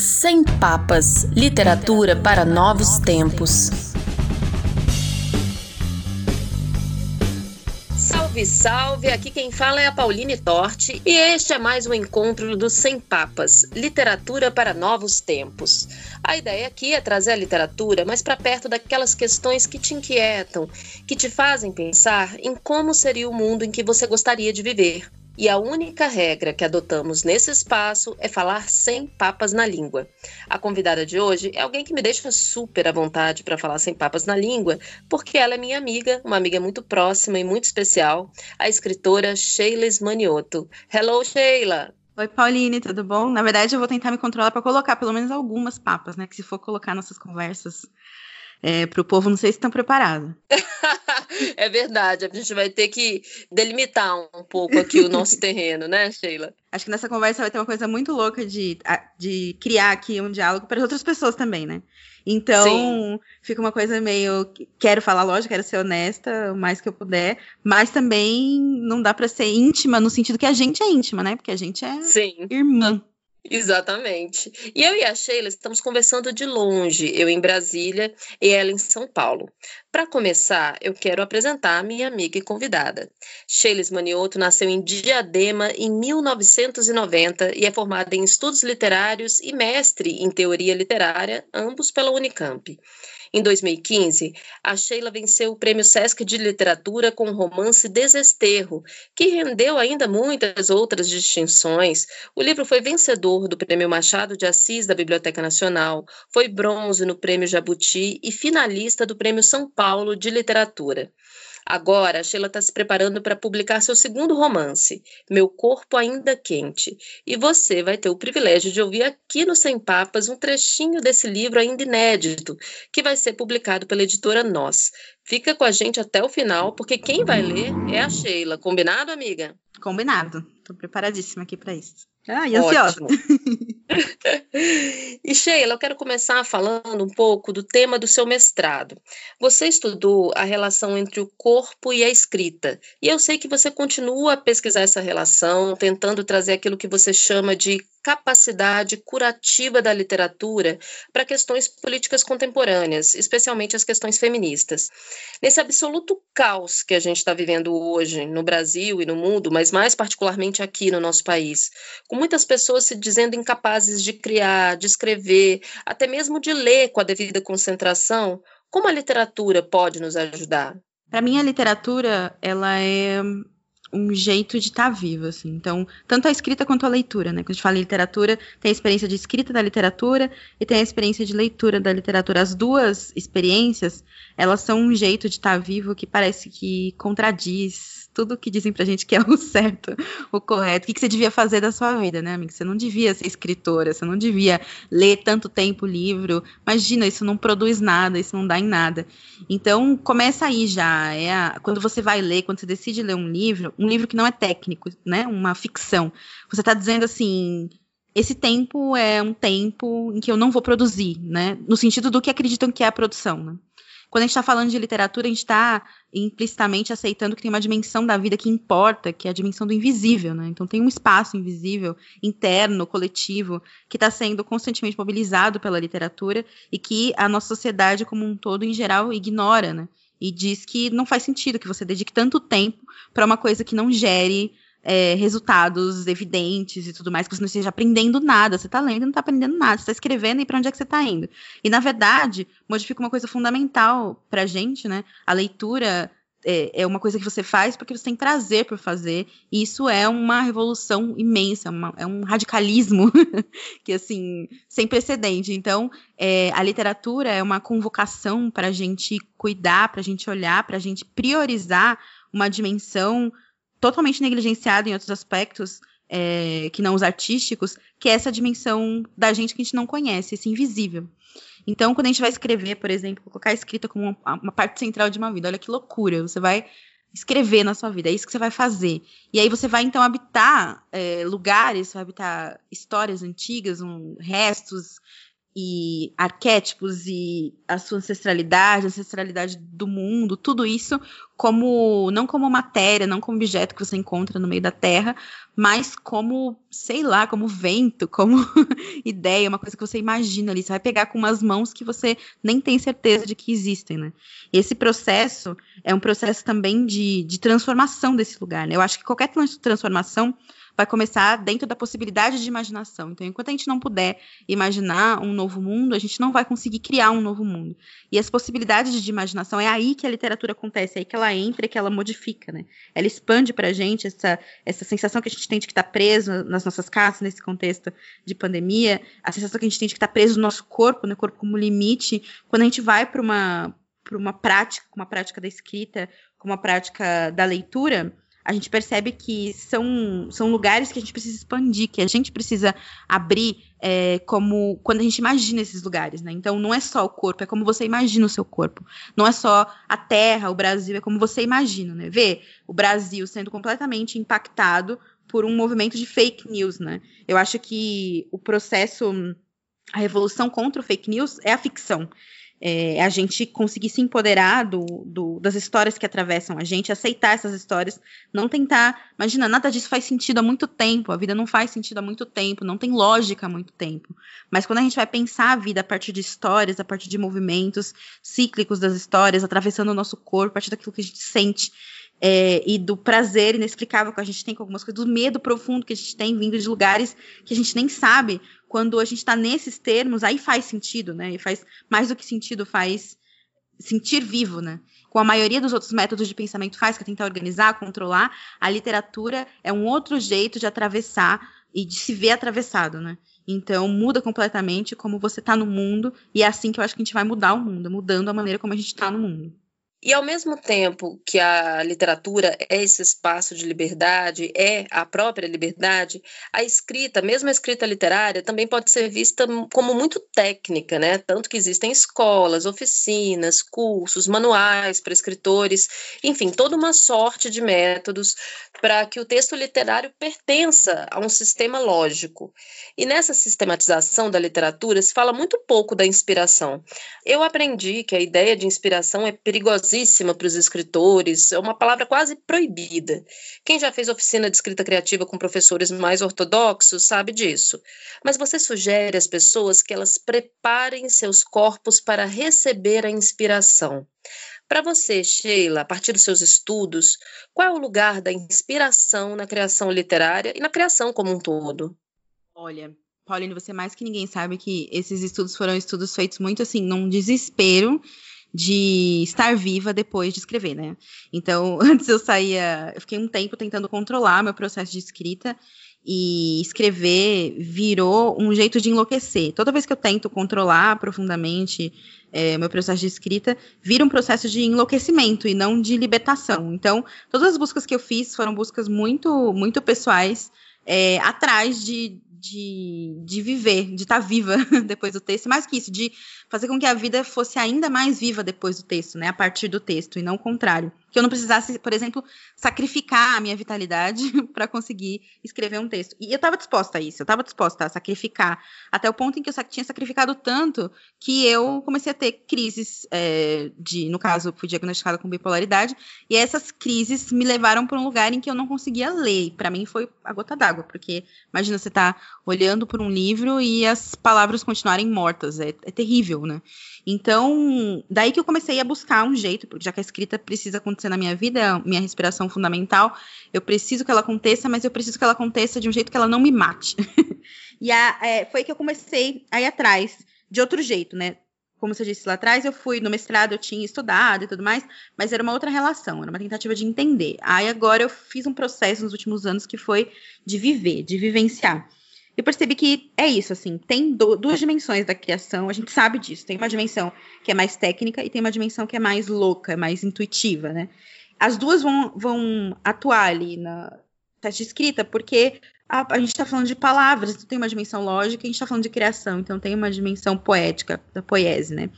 Sem Papas Literatura para Novos Tempos. Salve, salve! Aqui quem fala é a Pauline Torti e este é mais um encontro do Sem Papas Literatura para Novos Tempos. A ideia aqui é trazer a literatura mais para perto daquelas questões que te inquietam, que te fazem pensar em como seria o mundo em que você gostaria de viver e a única regra que adotamos nesse espaço é falar sem papas na língua. A convidada de hoje é alguém que me deixa super à vontade para falar sem papas na língua, porque ela é minha amiga, uma amiga muito próxima e muito especial, a escritora Sheila Maniotto. Hello, Sheila! Oi, Pauline, tudo bom? Na verdade, eu vou tentar me controlar para colocar pelo menos algumas papas, né? Que se for colocar nossas conversas é, para o povo, não sei se estão preparados. é verdade, a gente vai ter que delimitar um pouco aqui o nosso terreno, né, Sheila? Acho que nessa conversa vai ter uma coisa muito louca de, de criar aqui um diálogo para as outras pessoas também, né? Então, Sim. fica uma coisa meio. Quero falar, lógico, quero ser honesta o mais que eu puder, mas também não dá para ser íntima no sentido que a gente é íntima, né? Porque a gente é Sim. irmã. Exatamente. E eu e a Sheila estamos conversando de longe, eu em Brasília e ela em São Paulo. Para começar, eu quero apresentar minha amiga e convidada. Sheila Manioto nasceu em Diadema em 1990 e é formada em estudos literários e mestre em teoria literária, ambos pela Unicamp. Em 2015, a Sheila venceu o Prêmio Sesc de Literatura com o romance Desesterro, que rendeu ainda muitas outras distinções. O livro foi vencedor do Prêmio Machado de Assis da Biblioteca Nacional, foi bronze no Prêmio Jabuti e finalista do Prêmio São Paulo de Literatura. Agora, a Sheila está se preparando para publicar seu segundo romance, Meu Corpo Ainda Quente. E você vai ter o privilégio de ouvir aqui no Sem Papas um trechinho desse livro ainda inédito, que vai ser publicado pela editora Nós. Fica com a gente até o final, porque quem vai ler é a Sheila. Combinado, amiga? Combinado. Estou preparadíssima aqui para isso. Ah, e ansiosa. e Sheila, eu quero começar falando um pouco do tema do seu mestrado. Você estudou a relação entre o corpo e a escrita, e eu sei que você continua a pesquisar essa relação, tentando trazer aquilo que você chama de capacidade curativa da literatura para questões políticas contemporâneas, especialmente as questões feministas. Nesse absoluto caos que a gente está vivendo hoje no Brasil e no mundo, mas mais particularmente aqui no nosso país, com muitas pessoas se dizendo incapazes de criar, de escrever, até mesmo de ler com a devida concentração, como a literatura pode nos ajudar? Para mim, a literatura ela é um jeito de estar tá vivo, assim. Então, tanto a escrita quanto a leitura, né? Quando a gente fala em literatura, tem a experiência de escrita da literatura e tem a experiência de leitura da literatura. As duas experiências, elas são um jeito de estar tá vivo que parece que contradiz tudo que dizem pra gente que é o certo, o correto. O que, que você devia fazer da sua vida, né, amiga? Você não devia ser escritora, você não devia ler tanto tempo livro. Imagina, isso não produz nada, isso não dá em nada. Então, começa aí já. É a, quando você vai ler, quando você decide ler um livro, um livro que não é técnico, né? Uma ficção. Você está dizendo assim. Esse tempo é um tempo em que eu não vou produzir, né? No sentido do que acreditam que é a produção, né? Quando a gente está falando de literatura, a gente está implicitamente aceitando que tem uma dimensão da vida que importa, que é a dimensão do invisível, né? Então tem um espaço invisível, interno, coletivo, que está sendo constantemente mobilizado pela literatura e que a nossa sociedade como um todo, em geral, ignora, né? E diz que não faz sentido que você dedique tanto tempo para uma coisa que não gere é, resultados evidentes e tudo mais, que você não esteja aprendendo nada. Você está lendo e não está aprendendo nada. Você está escrevendo e para onde é que você está indo. E, na verdade, modifica uma coisa fundamental para a gente, né? A leitura é, é, uma coisa que você faz porque você tem prazer por fazer. E isso é uma revolução imensa, uma, é um radicalismo que, assim, sem precedente. Então, é, a literatura é uma convocação para a gente cuidar, para a gente olhar, para a gente priorizar uma dimensão totalmente negligenciado em outros aspectos, é, que não os artísticos, que é essa dimensão da gente que a gente não conhece, esse invisível. Então, quando a gente vai escrever, por exemplo, colocar a escrita como uma, parte central de uma vida, olha que loucura, você vai escrever na sua vida, é isso que você vai fazer. E aí você vai, então, habitar é, lugares, vai habitar histórias antigas, um, restos, e arquétipos e a sua ancestralidade, a ancestralidade do mundo, tudo isso como não como matéria, não como objeto que você encontra no meio da Terra, mas como, sei lá, como vento, como ideia, uma coisa que você imagina ali, você vai pegar com umas mãos que você nem tem certeza de que existem, né? Esse processo é um processo também de, de transformação desse lugar, né? Eu acho que qualquer transformação vai começar dentro da possibilidade de imaginação. Então, enquanto a gente não puder imaginar um novo mundo, a gente não vai conseguir criar um novo mundo. E as possibilidades de imaginação é aí que a literatura acontece, é aí que ela entra, e que ela modifica, né? Ela expande para a gente essa, essa sensação que a gente tem de que está preso nas nossas casas nesse contexto de pandemia, a sensação que a gente tem de que está preso no nosso corpo, no né? corpo como limite, quando a gente vai para uma para uma prática, uma prática da escrita, uma prática da leitura, a gente percebe que são, são lugares que a gente precisa expandir, que a gente precisa abrir é, como quando a gente imagina esses lugares, né? Então não é só o corpo, é como você imagina o seu corpo. Não é só a terra, o Brasil, é como você imagina, né? Ver o Brasil sendo completamente impactado por um movimento de fake news, né? Eu acho que o processo, a revolução contra o fake news é a ficção é, a gente conseguir se empoderar do, do, das histórias que atravessam a gente, aceitar essas histórias, não tentar. Imagina, nada disso faz sentido há muito tempo, a vida não faz sentido há muito tempo, não tem lógica há muito tempo. Mas quando a gente vai pensar a vida a partir de histórias, a partir de movimentos cíclicos das histórias, atravessando o nosso corpo, a partir daquilo que a gente sente. É, e do prazer inexplicável que a gente tem com algumas coisas, do medo profundo que a gente tem vindo de lugares que a gente nem sabe quando a gente está nesses termos, aí faz sentido, né? E faz mais do que sentido, faz sentir vivo, né? Com a maioria dos outros métodos de pensamento faz, que é tentar organizar, controlar, a literatura é um outro jeito de atravessar e de se ver atravessado, né? Então muda completamente como você está no mundo, e é assim que eu acho que a gente vai mudar o mundo, mudando a maneira como a gente está no mundo. E ao mesmo tempo que a literatura é esse espaço de liberdade, é a própria liberdade, a escrita, mesmo a escrita literária, também pode ser vista como muito técnica, né? Tanto que existem escolas, oficinas, cursos, manuais para escritores, enfim, toda uma sorte de métodos para que o texto literário pertença a um sistema lógico. E nessa sistematização da literatura se fala muito pouco da inspiração. Eu aprendi que a ideia de inspiração é perigosa perigosíssima para os escritores, é uma palavra quase proibida. Quem já fez oficina de escrita criativa com professores mais ortodoxos sabe disso. Mas você sugere às pessoas que elas preparem seus corpos para receber a inspiração. Para você, Sheila, a partir dos seus estudos, qual é o lugar da inspiração na criação literária e na criação como um todo? Olha, Pauline, você mais que ninguém sabe que esses estudos foram estudos feitos muito assim, num desespero de estar viva depois de escrever, né? Então, antes eu saía, eu fiquei um tempo tentando controlar meu processo de escrita e escrever virou um jeito de enlouquecer. Toda vez que eu tento controlar profundamente é, meu processo de escrita, vira um processo de enlouquecimento e não de libertação. Então, todas as buscas que eu fiz foram buscas muito, muito pessoais, é, atrás de, de, de viver, de estar tá viva depois do texto, mais que isso, de fazer com que a vida fosse ainda mais viva depois do texto, né? A partir do texto, e não o contrário. Que eu não precisasse, por exemplo, sacrificar a minha vitalidade para conseguir escrever um texto. E eu estava disposta a isso, eu estava disposta a sacrificar, até o ponto em que eu tinha sacrificado tanto que eu comecei a ter crises é, de, no caso, fui diagnosticada com bipolaridade, e essas crises me levaram para um lugar em que eu não conseguia ler. Para mim foi a gota d'água, porque imagina você tá olhando por um livro e as palavras continuarem mortas, é, é terrível né? Então, daí que eu comecei a buscar um jeito, porque já que a escrita precisa acontecer na minha vida, minha respiração fundamental, eu preciso que ela aconteça, mas eu preciso que ela aconteça de um jeito que ela não me mate. e a, é, foi que eu comecei a ir atrás de outro jeito, né? Como você disse lá atrás, eu fui no mestrado, eu tinha estudado e tudo mais, mas era uma outra relação, era uma tentativa de entender. Aí agora eu fiz um processo nos últimos anos que foi de viver, de vivenciar eu percebi que é isso, assim, tem do, duas dimensões da criação, a gente sabe disso. Tem uma dimensão que é mais técnica e tem uma dimensão que é mais louca, mais intuitiva, né? As duas vão, vão atuar ali na teste de escrita, porque a, a gente está falando de palavras, então tem uma dimensão lógica, a gente está falando de criação, então tem uma dimensão poética, da poese, né?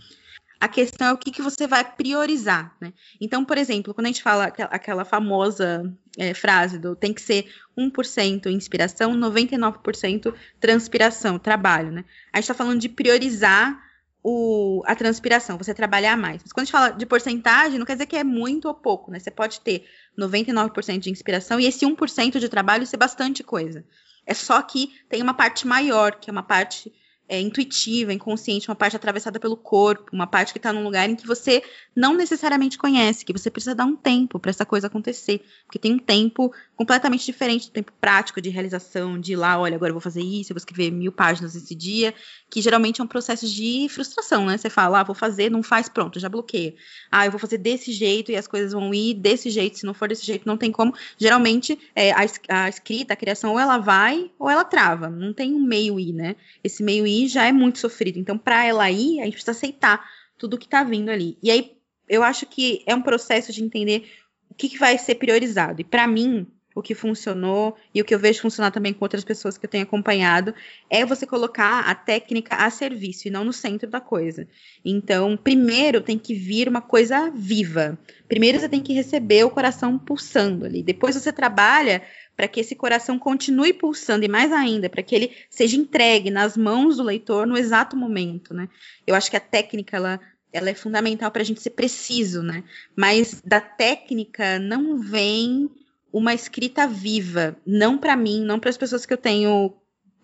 A questão é o que, que você vai priorizar, né? Então, por exemplo, quando a gente fala aquela famosa é, frase do tem que ser 1% inspiração, 99% transpiração, trabalho, né? A gente está falando de priorizar o, a transpiração, você trabalhar mais. Mas quando a gente fala de porcentagem, não quer dizer que é muito ou pouco, né? Você pode ter 99% de inspiração e esse 1% de trabalho ser bastante coisa. É só que tem uma parte maior, que é uma parte é, intuitiva, inconsciente, uma parte atravessada pelo corpo, uma parte que está num lugar em que você não necessariamente conhece, que você precisa dar um tempo para essa coisa acontecer, porque tem um tempo completamente diferente do tempo prático de realização, de ir lá, olha, agora eu vou fazer isso, eu vou escrever mil páginas esse dia, que geralmente é um processo de frustração, né? Você fala, ah, vou fazer, não faz, pronto, já bloqueia. Ah, eu vou fazer desse jeito e as coisas vão ir desse jeito, se não for desse jeito, não tem como. Geralmente, é, a, a escrita, a criação, ou ela vai ou ela trava, não tem um meio ir, né? Esse meio ir já é muito sofrido. Então, para ela ir, a gente precisa aceitar tudo que está vindo ali. E aí, eu acho que é um processo de entender o que, que vai ser priorizado. E para mim, o que funcionou e o que eu vejo funcionar também com outras pessoas que eu tenho acompanhado é você colocar a técnica a serviço e não no centro da coisa. Então, primeiro tem que vir uma coisa viva. Primeiro você tem que receber o coração pulsando ali. Depois você trabalha para que esse coração continue pulsando e mais ainda, para que ele seja entregue nas mãos do leitor no exato momento, né? Eu acho que a técnica ela, ela é fundamental para a gente ser preciso, né? Mas da técnica não vem uma escrita viva, não para mim, não para as pessoas que eu tenho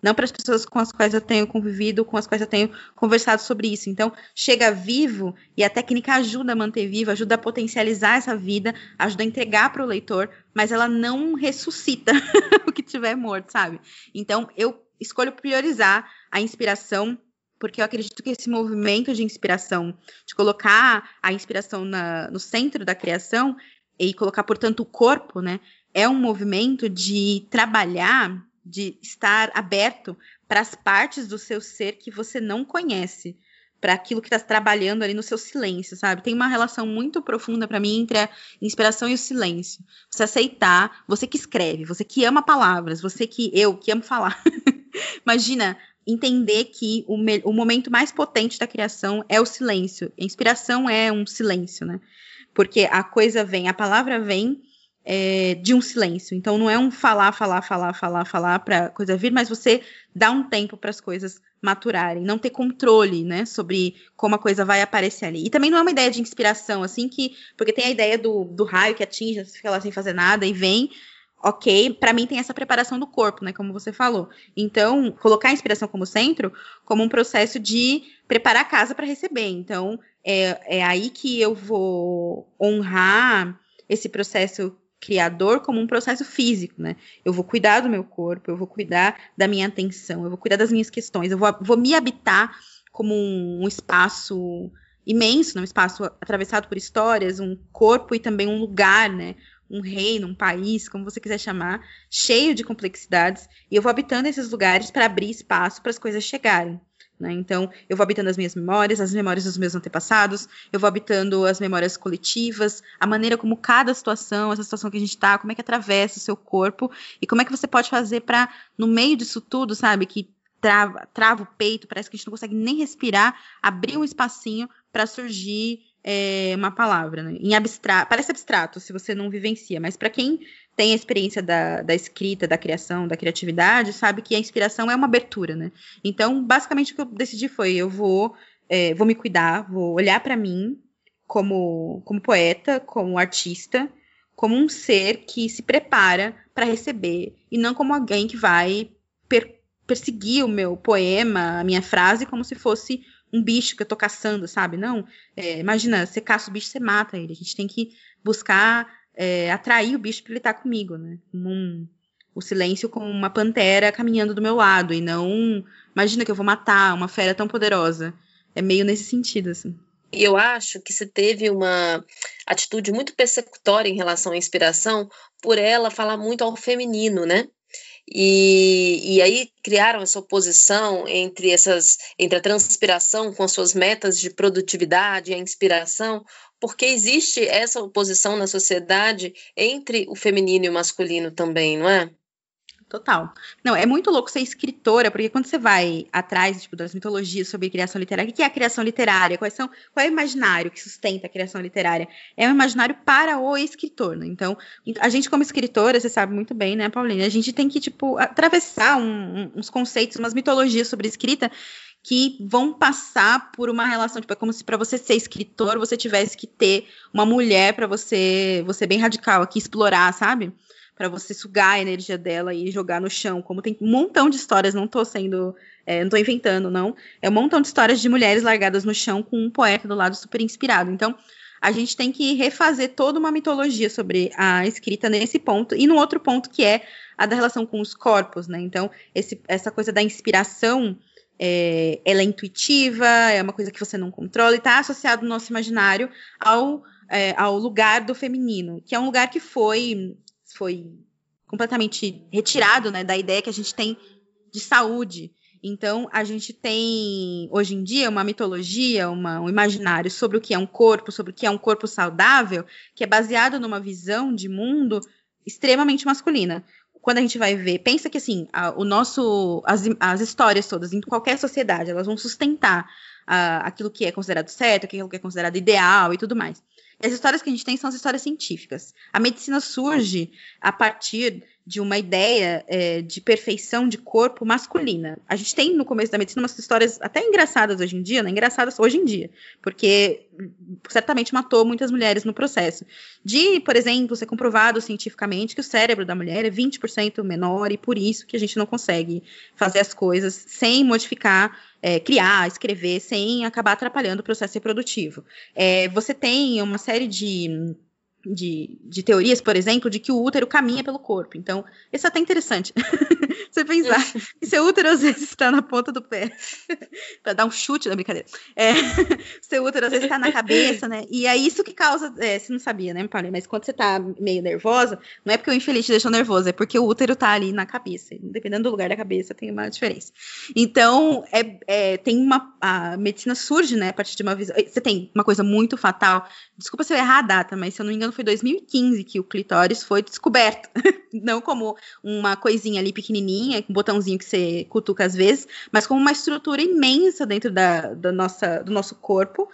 não para as pessoas com as quais eu tenho convivido, com as quais eu tenho conversado sobre isso. Então, chega vivo e a técnica ajuda a manter vivo, ajuda a potencializar essa vida, ajuda a entregar para o leitor, mas ela não ressuscita o que tiver morto, sabe? Então, eu escolho priorizar a inspiração porque eu acredito que esse movimento de inspiração, de colocar a inspiração na, no centro da criação e colocar, portanto, o corpo, né, é um movimento de trabalhar de estar aberto para as partes do seu ser que você não conhece, para aquilo que está trabalhando ali no seu silêncio, sabe? Tem uma relação muito profunda para mim entre a inspiração e o silêncio. Você aceitar, você que escreve, você que ama palavras, você que eu que amo falar. Imagina entender que o, o momento mais potente da criação é o silêncio. A inspiração é um silêncio, né? Porque a coisa vem, a palavra vem é, de um silêncio. Então não é um falar, falar, falar, falar, falar para coisa vir, mas você dá um tempo para as coisas maturarem, não ter controle, né, sobre como a coisa vai aparecer ali. E também não é uma ideia de inspiração, assim que, porque tem a ideia do, do raio que atinge, você fica lá sem fazer nada e vem, ok, para mim tem essa preparação do corpo, né, como você falou. Então, colocar a inspiração como centro, como um processo de preparar a casa para receber. Então, é, é aí que eu vou honrar esse processo criador como um processo físico, né? Eu vou cuidar do meu corpo, eu vou cuidar da minha atenção, eu vou cuidar das minhas questões, eu vou, vou me habitar como um, um espaço imenso, né? um espaço atravessado por histórias, um corpo e também um lugar, né? Um reino, um país, como você quiser chamar, cheio de complexidades, e eu vou habitando esses lugares para abrir espaço para as coisas chegarem. Né? Então, eu vou habitando as minhas memórias, as memórias dos meus antepassados, eu vou habitando as memórias coletivas, a maneira como cada situação, essa situação que a gente está, como é que atravessa o seu corpo e como é que você pode fazer para, no meio disso tudo, sabe, que trava, trava o peito, parece que a gente não consegue nem respirar, abrir um espacinho para surgir é, uma palavra. Né? Em abstrato, parece abstrato se você não vivencia, mas para quem tem a experiência da, da, escrita, da criação, da criatividade, sabe que a inspiração é uma abertura, né? Então, basicamente, o que eu decidi foi: eu vou, é, vou me cuidar, vou olhar para mim como, como poeta, como artista, como um ser que se prepara para receber, e não como alguém que vai per perseguir o meu poema, a minha frase, como se fosse um bicho que eu tô caçando, sabe? Não, é, imagina, você caça o bicho, você mata ele. A gente tem que buscar é, atrair o bicho para ele estar tá comigo, né? Um, o silêncio como uma pantera caminhando do meu lado e não imagina que eu vou matar uma fera tão poderosa. É meio nesse sentido, assim. E eu acho que se teve uma atitude muito persecutória em relação à inspiração por ela falar muito ao feminino, né? E, e aí criaram essa oposição entre essas entre a transpiração com as suas metas de produtividade e a inspiração, porque existe essa oposição na sociedade entre o feminino e o masculino também, não é? Total. Não, é muito louco ser escritora, porque quando você vai atrás tipo, das mitologias sobre criação literária, o que é a criação literária? Quais são, qual é o imaginário que sustenta a criação literária? É um imaginário para o escritor, né? Então, a gente, como escritora, você sabe muito bem, né, Pauline? A gente tem que, tipo, atravessar um, uns conceitos, umas mitologias sobre escrita que vão passar por uma relação, tipo, é como se para você ser escritor, você tivesse que ter uma mulher para você, você bem radical aqui explorar, sabe? Para você sugar a energia dela e jogar no chão. Como tem um montão de histórias, não tô sendo. É, não tô inventando, não. É um montão de histórias de mulheres largadas no chão com um poeta do lado super inspirado. Então, a gente tem que refazer toda uma mitologia sobre a escrita nesse ponto. E no outro ponto, que é a da relação com os corpos, né? Então, esse, essa coisa da inspiração. É, ela é intuitiva, é uma coisa que você não controla e está associado no nosso imaginário ao, é, ao lugar do feminino, que é um lugar que foi foi completamente retirado né, da ideia que a gente tem de saúde. Então, a gente tem, hoje em dia, uma mitologia, uma, um imaginário sobre o que é um corpo, sobre o que é um corpo saudável, que é baseado numa visão de mundo extremamente masculina. Quando a gente vai ver, pensa que assim, a, o nosso, as, as histórias todas, em qualquer sociedade, elas vão sustentar a, aquilo que é considerado certo, aquilo que é considerado ideal e tudo mais. As histórias que a gente tem são as histórias científicas. A medicina surge a partir de uma ideia é, de perfeição de corpo masculina. A gente tem no começo da medicina umas histórias até engraçadas hoje em dia, né? Engraçadas hoje em dia, porque certamente matou muitas mulheres no processo. De, por exemplo, ser comprovado cientificamente que o cérebro da mulher é 20% menor e por isso que a gente não consegue fazer as coisas sem modificar é, criar, escrever, sem acabar atrapalhando o processo reprodutivo. É, você tem uma série de de, de, teorias, por exemplo, de que o útero caminha pelo corpo. Então, isso é até interessante. Você pensar que seu útero às vezes está na ponta do pé, para dar um chute na brincadeira. É, seu útero às vezes está na cabeça, né? E é isso que causa. É, você não sabia, né, Paulinho? Mas quando você está meio nervosa, não é porque o infeliz te deixou nervoso, é porque o útero está ali na cabeça. Dependendo do lugar da cabeça, tem uma diferença. Então, é, é, tem uma. A medicina surge, né, a partir de uma visão. Você tem uma coisa muito fatal. Desculpa se eu errar a data, mas se eu não me engano, foi 2015 que o clitóris foi descoberto. não como uma coisinha ali pequenininha, um botãozinho que você cutuca às vezes, mas como uma estrutura imensa dentro da, da nossa, do nosso corpo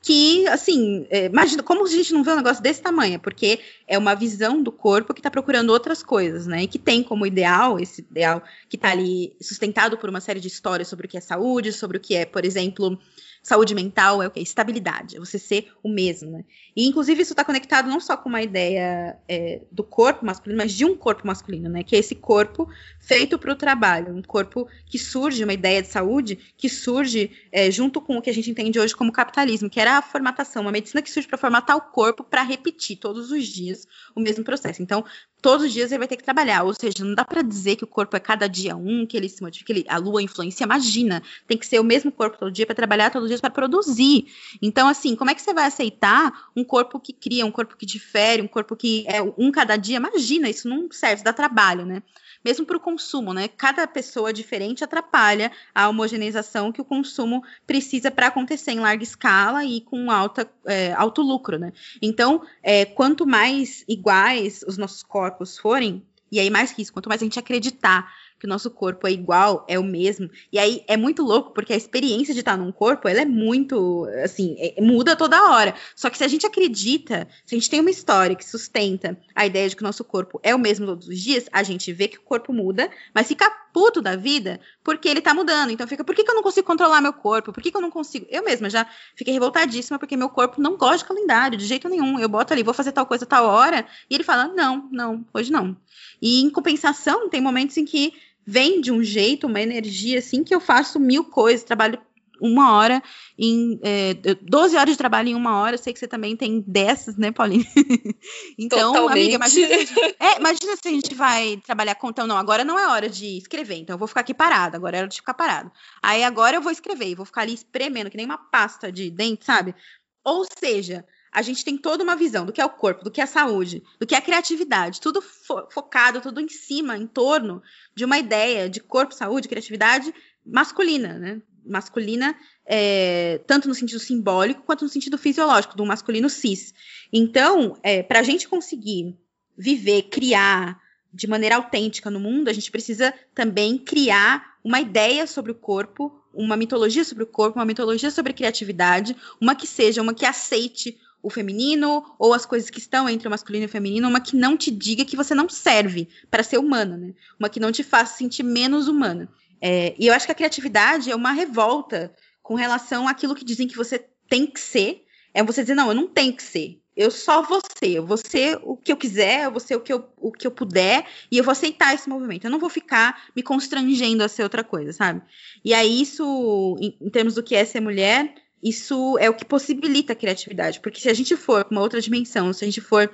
que, assim, é, imagina como a gente não vê um negócio desse tamanho, porque é uma visão do corpo que está procurando outras coisas, né? E que tem como ideal, esse ideal que está ali sustentado por uma série de histórias sobre o que é saúde, sobre o que é, por exemplo, saúde mental é o que? Estabilidade, é você ser o mesmo, né? E, inclusive, isso está conectado não só com uma ideia é, do corpo masculino, mas de um corpo masculino, né? Que é esse corpo feito para o trabalho, um corpo que surge, uma ideia de saúde que surge é, junto com o que a gente entende hoje como capitalismo, que era a formatação, uma medicina que surge para formatar o corpo para repetir todos os dias o mesmo processo. Então, todos os dias ele vai ter que trabalhar, ou seja, não dá para dizer que o corpo é cada dia um, que ele se modifica, ele, a lua influencia, imagina, tem que ser o mesmo corpo todo dia para trabalhar todos os dias para produzir. Então, assim, como é que você vai aceitar um corpo que cria, um corpo que difere, um corpo que é um cada dia? Imagina, isso não serve, dá trabalho, né? mesmo para o consumo, né? Cada pessoa diferente atrapalha a homogeneização que o consumo precisa para acontecer em larga escala e com alta, é, alto lucro, né? Então, é, quanto mais iguais os nossos corpos forem, e aí mais que isso, quanto mais a gente acreditar que o nosso corpo é igual, é o mesmo. E aí é muito louco, porque a experiência de estar num corpo, ela é muito, assim, é, muda toda hora. Só que se a gente acredita, se a gente tem uma história que sustenta a ideia de que o nosso corpo é o mesmo todos os dias, a gente vê que o corpo muda, mas fica puto da vida porque ele tá mudando. Então fica, por que, que eu não consigo controlar meu corpo? Por que, que eu não consigo? Eu mesma já fiquei revoltadíssima porque meu corpo não gosta de calendário, de jeito nenhum. Eu boto ali, vou fazer tal coisa tal hora, e ele fala: não, não, hoje não. E em compensação, tem momentos em que vem de um jeito, uma energia assim, que eu faço mil coisas, trabalho uma hora em é, 12 horas de trabalho em uma hora. Eu sei que você também tem dessas, né, Pauline? então, Totalmente. amiga, imagina, é, imagina se a gente vai trabalhar com. Então, não, agora não é hora de escrever, então eu vou ficar aqui parado, agora é hora de ficar parado. Aí agora eu vou escrever e vou ficar ali espremendo, que nem uma pasta de dente, sabe? Ou seja, a gente tem toda uma visão do que é o corpo, do que é a saúde, do que é a criatividade, tudo fo focado, tudo em cima, em torno de uma ideia de corpo, saúde, criatividade masculina, né? Masculina, é, tanto no sentido simbólico quanto no sentido fisiológico, do masculino cis. Então, é, para a gente conseguir viver, criar, de maneira autêntica no mundo, a gente precisa também criar uma ideia sobre o corpo, uma mitologia sobre o corpo, uma mitologia sobre criatividade, uma que seja, uma que aceite o feminino ou as coisas que estão entre o masculino e o feminino, uma que não te diga que você não serve para ser humana, né? Uma que não te faça sentir menos humana. É, e eu acho que a criatividade é uma revolta com relação àquilo que dizem que você tem que ser. É você dizer, não, eu não tenho que ser eu só vou ser, eu vou ser o que eu quiser, eu vou ser o que eu, o que eu puder, e eu vou aceitar esse movimento. Eu não vou ficar me constrangendo a ser outra coisa, sabe? E aí, isso, em, em termos do que é ser mulher, isso é o que possibilita a criatividade. Porque se a gente for uma outra dimensão, se a gente for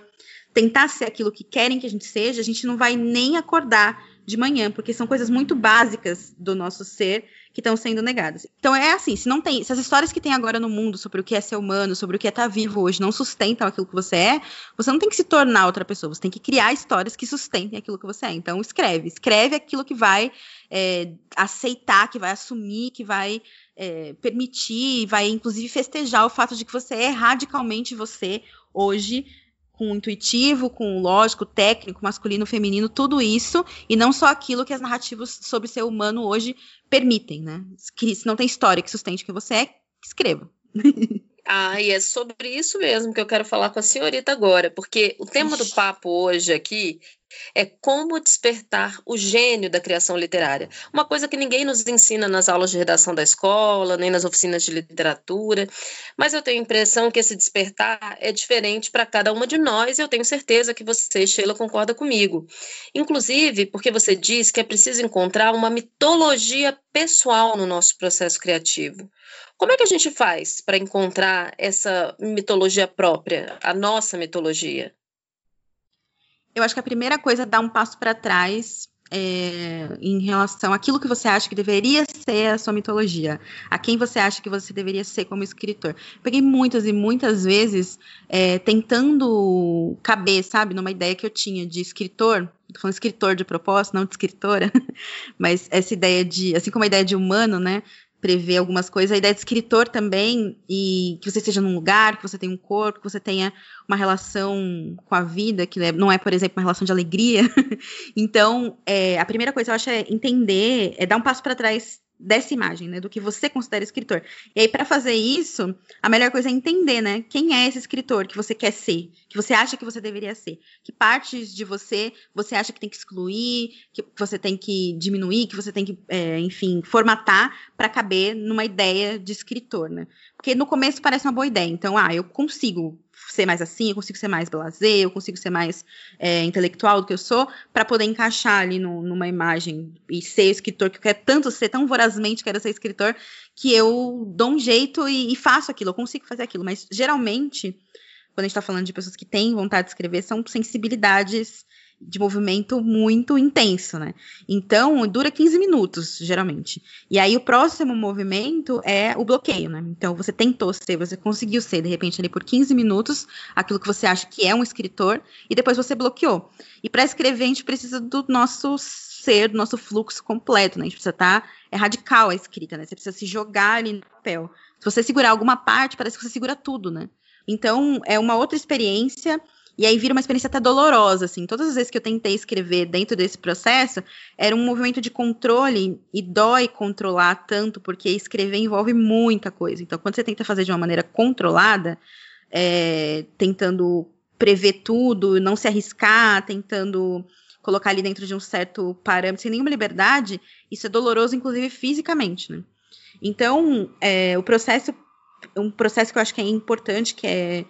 tentar ser aquilo que querem que a gente seja, a gente não vai nem acordar de manhã, porque são coisas muito básicas do nosso ser que estão sendo negadas. Então é assim, se não tem, se as histórias que tem agora no mundo sobre o que é ser humano, sobre o que é estar vivo hoje, não sustentam aquilo que você é, você não tem que se tornar outra pessoa, você tem que criar histórias que sustentem aquilo que você é. Então escreve, escreve aquilo que vai é, aceitar, que vai assumir, que vai é, permitir, vai inclusive festejar o fato de que você é radicalmente você hoje com intuitivo, com lógico, técnico, masculino, feminino, tudo isso, e não só aquilo que as narrativas sobre ser humano hoje permitem, né? Se não tem história que sustente que você é, escreva. Ah, e é sobre isso mesmo que eu quero falar com a senhorita agora, porque o tema do papo hoje aqui é como despertar o gênio da criação literária. Uma coisa que ninguém nos ensina nas aulas de redação da escola, nem nas oficinas de literatura, mas eu tenho a impressão que esse despertar é diferente para cada uma de nós e eu tenho certeza que você, Sheila, concorda comigo. Inclusive, porque você diz que é preciso encontrar uma mitologia pessoal no nosso processo criativo. Como é que a gente faz para encontrar essa mitologia própria, a nossa mitologia? Eu acho que a primeira coisa é dar um passo para trás é, em relação àquilo que você acha que deveria ser a sua mitologia, a quem você acha que você deveria ser como escritor. Peguei muitas e muitas vezes é, tentando caber, sabe, numa ideia que eu tinha de escritor, tô falando escritor de propósito, não de escritora, mas essa ideia de, assim como a ideia de humano, né, prever algumas coisas. A ideia de escritor também, e que você esteja num lugar, que você tenha um corpo, que você tenha uma relação com a vida, que não é, por exemplo, uma relação de alegria. então, é, a primeira coisa eu acho é entender, é dar um passo para trás dessa imagem, né, do que você considera escritor. E aí para fazer isso, a melhor coisa é entender, né, quem é esse escritor que você quer ser, que você acha que você deveria ser, que partes de você você acha que tem que excluir, que você tem que diminuir, que você tem que, é, enfim, formatar para caber numa ideia de escritor, né? Porque no começo parece uma boa ideia, então, ah, eu consigo ser mais assim, eu consigo ser mais blazer, eu consigo ser mais é, intelectual do que eu sou, para poder encaixar ali no, numa imagem e ser escritor, que eu quero tanto ser, tão vorazmente quero ser escritor, que eu dou um jeito e, e faço aquilo, eu consigo fazer aquilo. Mas geralmente, quando a gente está falando de pessoas que têm vontade de escrever, são sensibilidades de movimento muito intenso, né? Então, dura 15 minutos, geralmente. E aí, o próximo movimento é o bloqueio, né? Então, você tentou ser, você conseguiu ser, de repente, ali por 15 minutos, aquilo que você acha que é um escritor, e depois você bloqueou. E para escrever, a gente precisa do nosso ser, do nosso fluxo completo, né? A gente precisa estar. Tá, é radical a escrita, né? Você precisa se jogar ali no papel. Se você segurar alguma parte, parece que você segura tudo, né? Então, é uma outra experiência e aí vira uma experiência até dolorosa, assim. Todas as vezes que eu tentei escrever dentro desse processo, era um movimento de controle e dói controlar tanto, porque escrever envolve muita coisa. Então, quando você tenta fazer de uma maneira controlada, é, tentando prever tudo, não se arriscar, tentando colocar ali dentro de um certo parâmetro, sem nenhuma liberdade, isso é doloroso, inclusive fisicamente, né? Então, é, o processo, um processo que eu acho que é importante, que é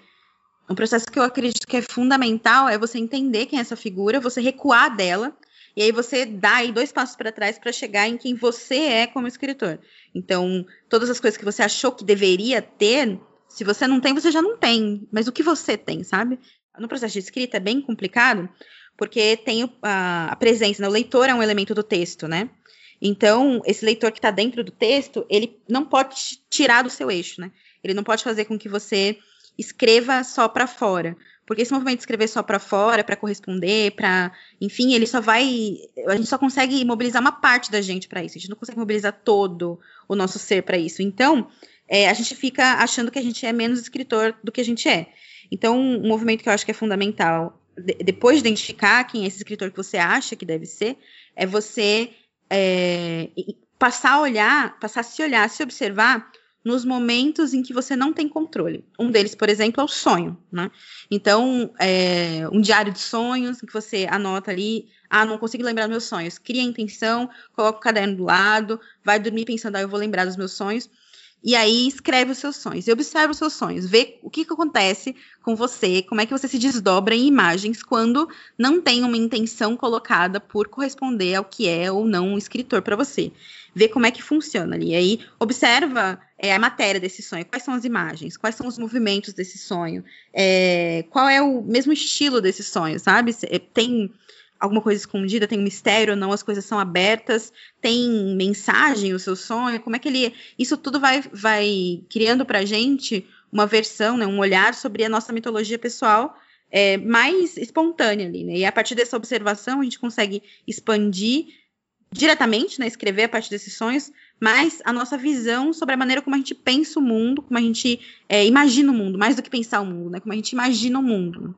um processo que eu acredito que é fundamental é você entender quem é essa figura, você recuar dela, e aí você dá aí dois passos para trás para chegar em quem você é como escritor. Então, todas as coisas que você achou que deveria ter, se você não tem, você já não tem. Mas o que você tem, sabe? No processo de escrita é bem complicado, porque tem a, a presença, né? o leitor é um elemento do texto, né? Então, esse leitor que está dentro do texto, ele não pode tirar do seu eixo, né? Ele não pode fazer com que você escreva só para fora. Porque esse movimento de escrever só para fora, para corresponder, para, enfim, ele só vai, a gente só consegue mobilizar uma parte da gente para isso. A gente não consegue mobilizar todo o nosso ser para isso. Então, é, a gente fica achando que a gente é menos escritor do que a gente é. Então, um movimento que eu acho que é fundamental de, depois de identificar quem é esse escritor que você acha que deve ser, é você é, passar a olhar, passar a se olhar, a se observar nos momentos em que você não tem controle. Um deles, por exemplo, é o sonho, né? Então, é, um diário de sonhos, que você anota ali, ah, não consigo lembrar dos meus sonhos. Cria a intenção, coloca o caderno do lado, vai dormir pensando, ah, eu vou lembrar dos meus sonhos. E aí escreve os seus sonhos e observa os seus sonhos, vê o que, que acontece com você, como é que você se desdobra em imagens quando não tem uma intenção colocada por corresponder ao que é ou não um escritor para você. Vê como é que funciona ali. E aí observa é, a matéria desse sonho, quais são as imagens, quais são os movimentos desse sonho, é, qual é o mesmo estilo desse sonho, sabe? Tem alguma coisa escondida, tem um mistério, não, as coisas são abertas, tem mensagem o seu sonho, como é que ele. Isso tudo vai, vai criando pra gente uma versão, né, um olhar sobre a nossa mitologia pessoal é, mais espontânea ali, né? E a partir dessa observação a gente consegue expandir diretamente, né, escrever a partir desses sonhos, mas a nossa visão sobre a maneira como a gente pensa o mundo, como a gente é, imagina o mundo, mais do que pensar o mundo, né, como a gente imagina o mundo.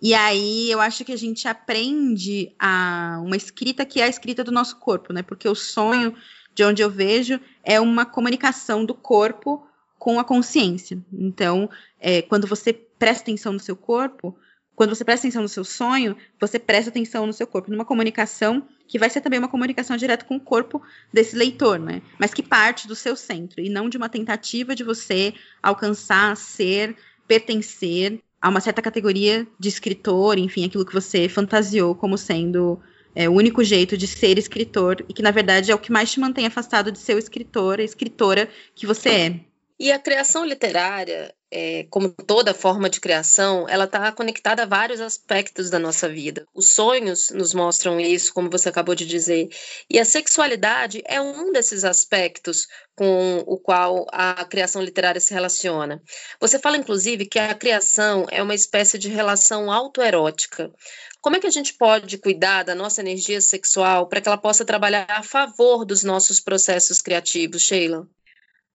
E aí eu acho que a gente aprende a uma escrita que é a escrita do nosso corpo, né? Porque o sonho, de onde eu vejo, é uma comunicação do corpo com a consciência. Então, é, quando você presta atenção no seu corpo, quando você presta atenção no seu sonho, você presta atenção no seu corpo, numa comunicação que vai ser também uma comunicação direta com o corpo desse leitor, né? Mas que parte do seu centro e não de uma tentativa de você alcançar, ser, pertencer a uma certa categoria de escritor, enfim, aquilo que você fantasiou como sendo é, o único jeito de ser escritor e que na verdade é o que mais te mantém afastado de ser o escritor, a escritora que você é. E a criação literária, é, como toda forma de criação, ela está conectada a vários aspectos da nossa vida. Os sonhos nos mostram isso, como você acabou de dizer, e a sexualidade é um desses aspectos com o qual a criação literária se relaciona. Você fala, inclusive, que a criação é uma espécie de relação autoerótica. Como é que a gente pode cuidar da nossa energia sexual para que ela possa trabalhar a favor dos nossos processos criativos, Sheila?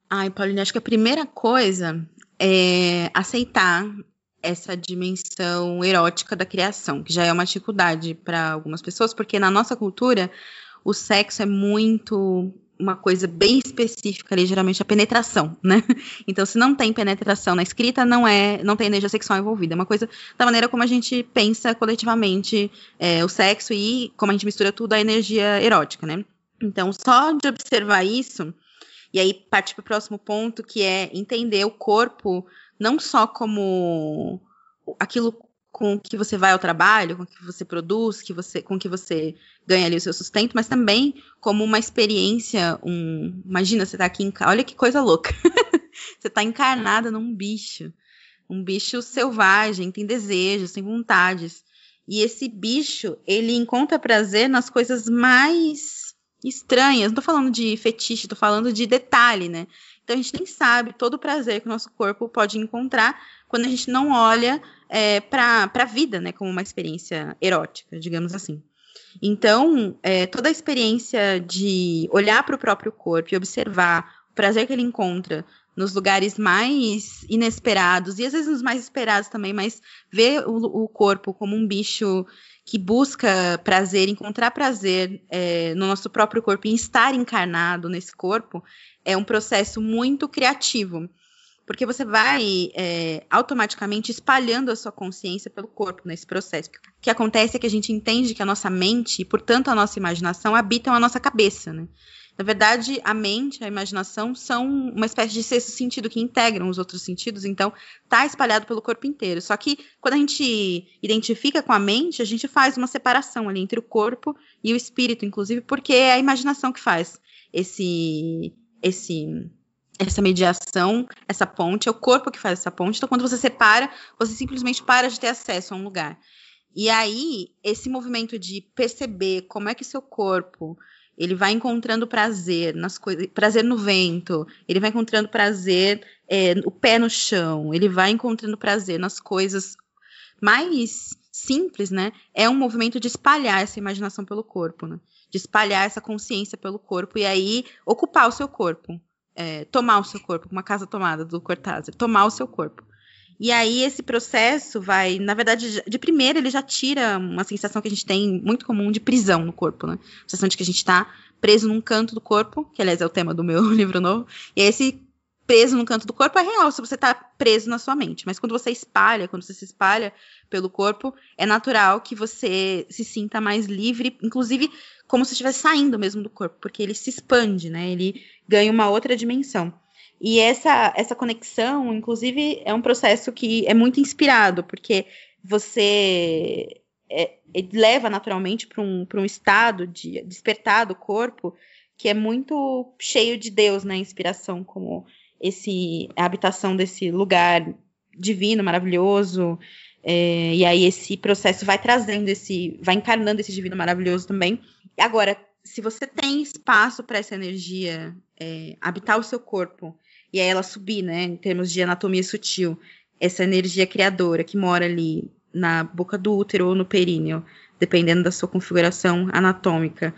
Ai, Paulina, acho que a primeira coisa é aceitar essa dimensão erótica da criação, que já é uma dificuldade para algumas pessoas, porque na nossa cultura o sexo é muito uma coisa bem específica ali, geralmente a penetração, né? Então, se não tem penetração na escrita, não é, não tem energia sexual envolvida. É uma coisa da maneira como a gente pensa coletivamente é, o sexo e como a gente mistura tudo a energia erótica, né? Então, só de observar isso, e aí parte para o próximo ponto, que é entender o corpo não só como aquilo com que você vai ao trabalho, com que você produz, que você, com que você ganha ali o seu sustento, mas também como uma experiência, um, imagina você tá aqui em, olha que coisa louca. você tá encarnada num bicho, um bicho selvagem, tem desejos, tem vontades. E esse bicho, ele encontra prazer nas coisas mais estranhas. Não tô falando de fetiche, tô falando de detalhe, né? Então a gente nem sabe todo o prazer que o nosso corpo pode encontrar quando a gente não olha é, para a vida, né, como uma experiência erótica, digamos assim. Então, é, toda a experiência de olhar para o próprio corpo e observar o prazer que ele encontra nos lugares mais inesperados e às vezes nos mais esperados também, mas ver o, o corpo como um bicho que busca prazer, encontrar prazer é, no nosso próprio corpo e estar encarnado nesse corpo, é um processo muito criativo. Porque você vai é, automaticamente espalhando a sua consciência pelo corpo nesse processo. O que acontece é que a gente entende que a nossa mente, e portanto a nossa imaginação, habitam a nossa cabeça, né? Na verdade, a mente, a imaginação são uma espécie de sexto sentido que integram os outros sentidos, então tá espalhado pelo corpo inteiro. Só que quando a gente identifica com a mente, a gente faz uma separação ali entre o corpo e o espírito, inclusive, porque é a imaginação que faz esse esse essa mediação, essa ponte, é o corpo que faz essa ponte. Então, quando você separa, você simplesmente para de ter acesso a um lugar. E aí, esse movimento de perceber como é que seu corpo ele vai encontrando prazer nas coisas, prazer no vento, ele vai encontrando prazer é, o pé no chão, ele vai encontrando prazer nas coisas mais simples, né? É um movimento de espalhar essa imaginação pelo corpo, né? De espalhar essa consciência pelo corpo e aí ocupar o seu corpo, é, tomar o seu corpo, uma casa tomada do Cortázar, tomar o seu corpo. E aí esse processo vai, na verdade, de primeira ele já tira uma sensação que a gente tem muito comum de prisão no corpo, né? A sensação de que a gente está preso num canto do corpo, que aliás é o tema do meu livro novo. E esse preso num canto do corpo é real, se você está preso na sua mente. Mas quando você espalha, quando você se espalha pelo corpo, é natural que você se sinta mais livre, inclusive como se estivesse saindo mesmo do corpo, porque ele se expande, né? Ele ganha uma outra dimensão. E essa, essa conexão, inclusive, é um processo que é muito inspirado, porque você é, leva naturalmente para um, um estado de despertar do corpo que é muito cheio de Deus né? inspiração, como esse a habitação desse lugar divino, maravilhoso. É, e aí esse processo vai trazendo esse, vai encarnando esse divino maravilhoso também. Agora, se você tem espaço para essa energia é, habitar o seu corpo e aí ela subir, né, em termos de anatomia sutil, essa energia criadora que mora ali na boca do útero ou no períneo, dependendo da sua configuração anatômica,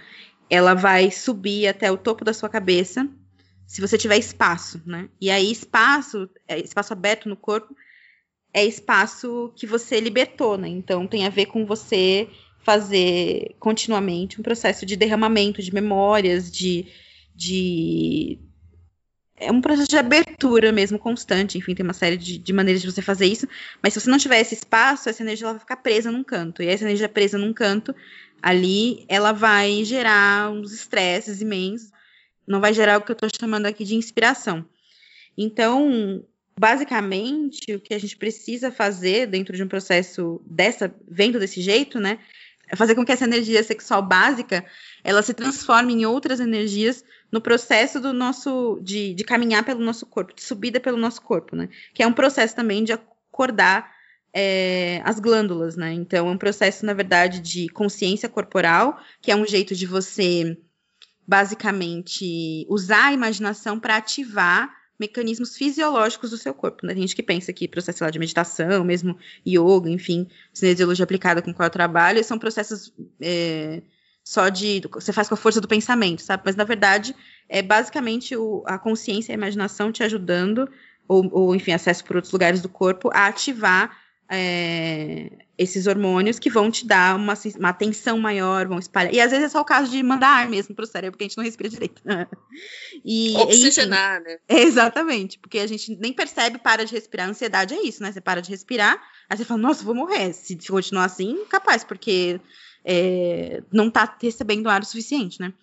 ela vai subir até o topo da sua cabeça, se você tiver espaço, né? E aí espaço, é, espaço aberto no corpo, é espaço que você libertou, né? Então tem a ver com você fazer continuamente um processo de derramamento de memórias, de, de é um processo de abertura mesmo constante, enfim, tem uma série de, de, maneiras de você fazer isso, mas se você não tiver esse espaço, essa energia ela vai ficar presa num canto, e essa energia presa num canto, ali, ela vai gerar uns estresses imensos, não vai gerar o que eu estou chamando aqui de inspiração. Então, basicamente, o que a gente precisa fazer dentro de um processo dessa, vendo desse jeito, né, fazer com que essa energia sexual básica, ela se transforme em outras energias no processo do nosso de, de caminhar pelo nosso corpo, de subida pelo nosso corpo, né? Que é um processo também de acordar é, as glândulas, né? Então, é um processo, na verdade, de consciência corporal, que é um jeito de você, basicamente, usar a imaginação para ativar mecanismos fisiológicos do seu corpo. Né? Tem gente que pensa que processo lá de meditação, mesmo yoga, enfim, cinesiologia aplicada com qual eu trabalho, são processos é, só de. Você faz com a força do pensamento, sabe? Mas na verdade é basicamente o, a consciência e a imaginação te ajudando, ou, ou enfim, acesso por outros lugares do corpo, a ativar é, esses hormônios que vão te dar uma, uma atenção maior, vão espalhar. E às vezes é só o caso de mandar ar mesmo para o cérebro, porque a gente não respira direito. e, Oxigenar, enfim, né? Exatamente, porque a gente nem percebe, para de respirar. A ansiedade é isso, né? Você para de respirar, aí você fala, nossa, vou morrer. Se continuar assim, capaz, porque é, não está recebendo ar o suficiente, né?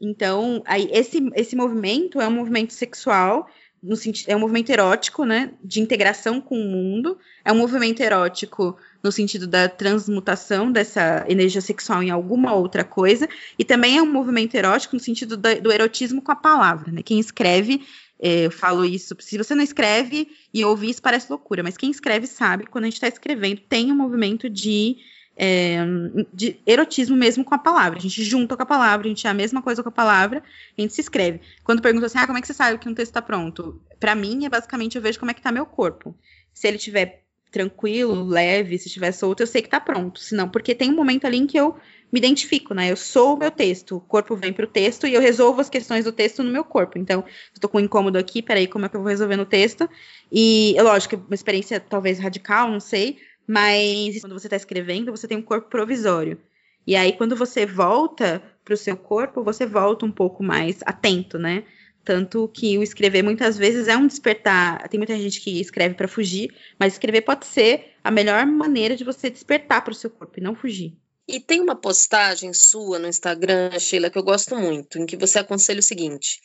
Então, aí, esse, esse movimento é um movimento sexual, no é um movimento erótico, né? De integração com o mundo. É um movimento erótico no sentido da transmutação dessa energia sexual em alguma outra coisa. E também é um movimento erótico no sentido do, do erotismo com a palavra, né? Quem escreve é, eu falo isso. Se você não escreve e ouvir isso, parece loucura, mas quem escreve sabe, quando a gente está escrevendo, tem um movimento de é, de erotismo mesmo com a palavra. A gente junta com a palavra, a gente é a mesma coisa com a palavra, a gente se escreve. Quando pergunta assim, ah, como é que você sabe que um texto está pronto? Para mim, é basicamente eu vejo como é que está meu corpo. Se ele estiver tranquilo, leve, se estiver solto, eu sei que está pronto. Senão, porque tem um momento ali em que eu me identifico, né? Eu sou o meu texto, o corpo vem para o texto e eu resolvo as questões do texto no meu corpo. Então, estou com um incômodo aqui, peraí, como é que eu vou resolver no texto? E, lógico, uma experiência talvez radical, não sei, mas quando você está escrevendo, você tem um corpo provisório. E aí, quando você volta para o seu corpo, você volta um pouco mais atento, né? Tanto que o escrever muitas vezes é um despertar. Tem muita gente que escreve para fugir, mas escrever pode ser a melhor maneira de você despertar para o seu corpo e não fugir. E tem uma postagem sua no Instagram, Sheila, que eu gosto muito, em que você aconselha o seguinte: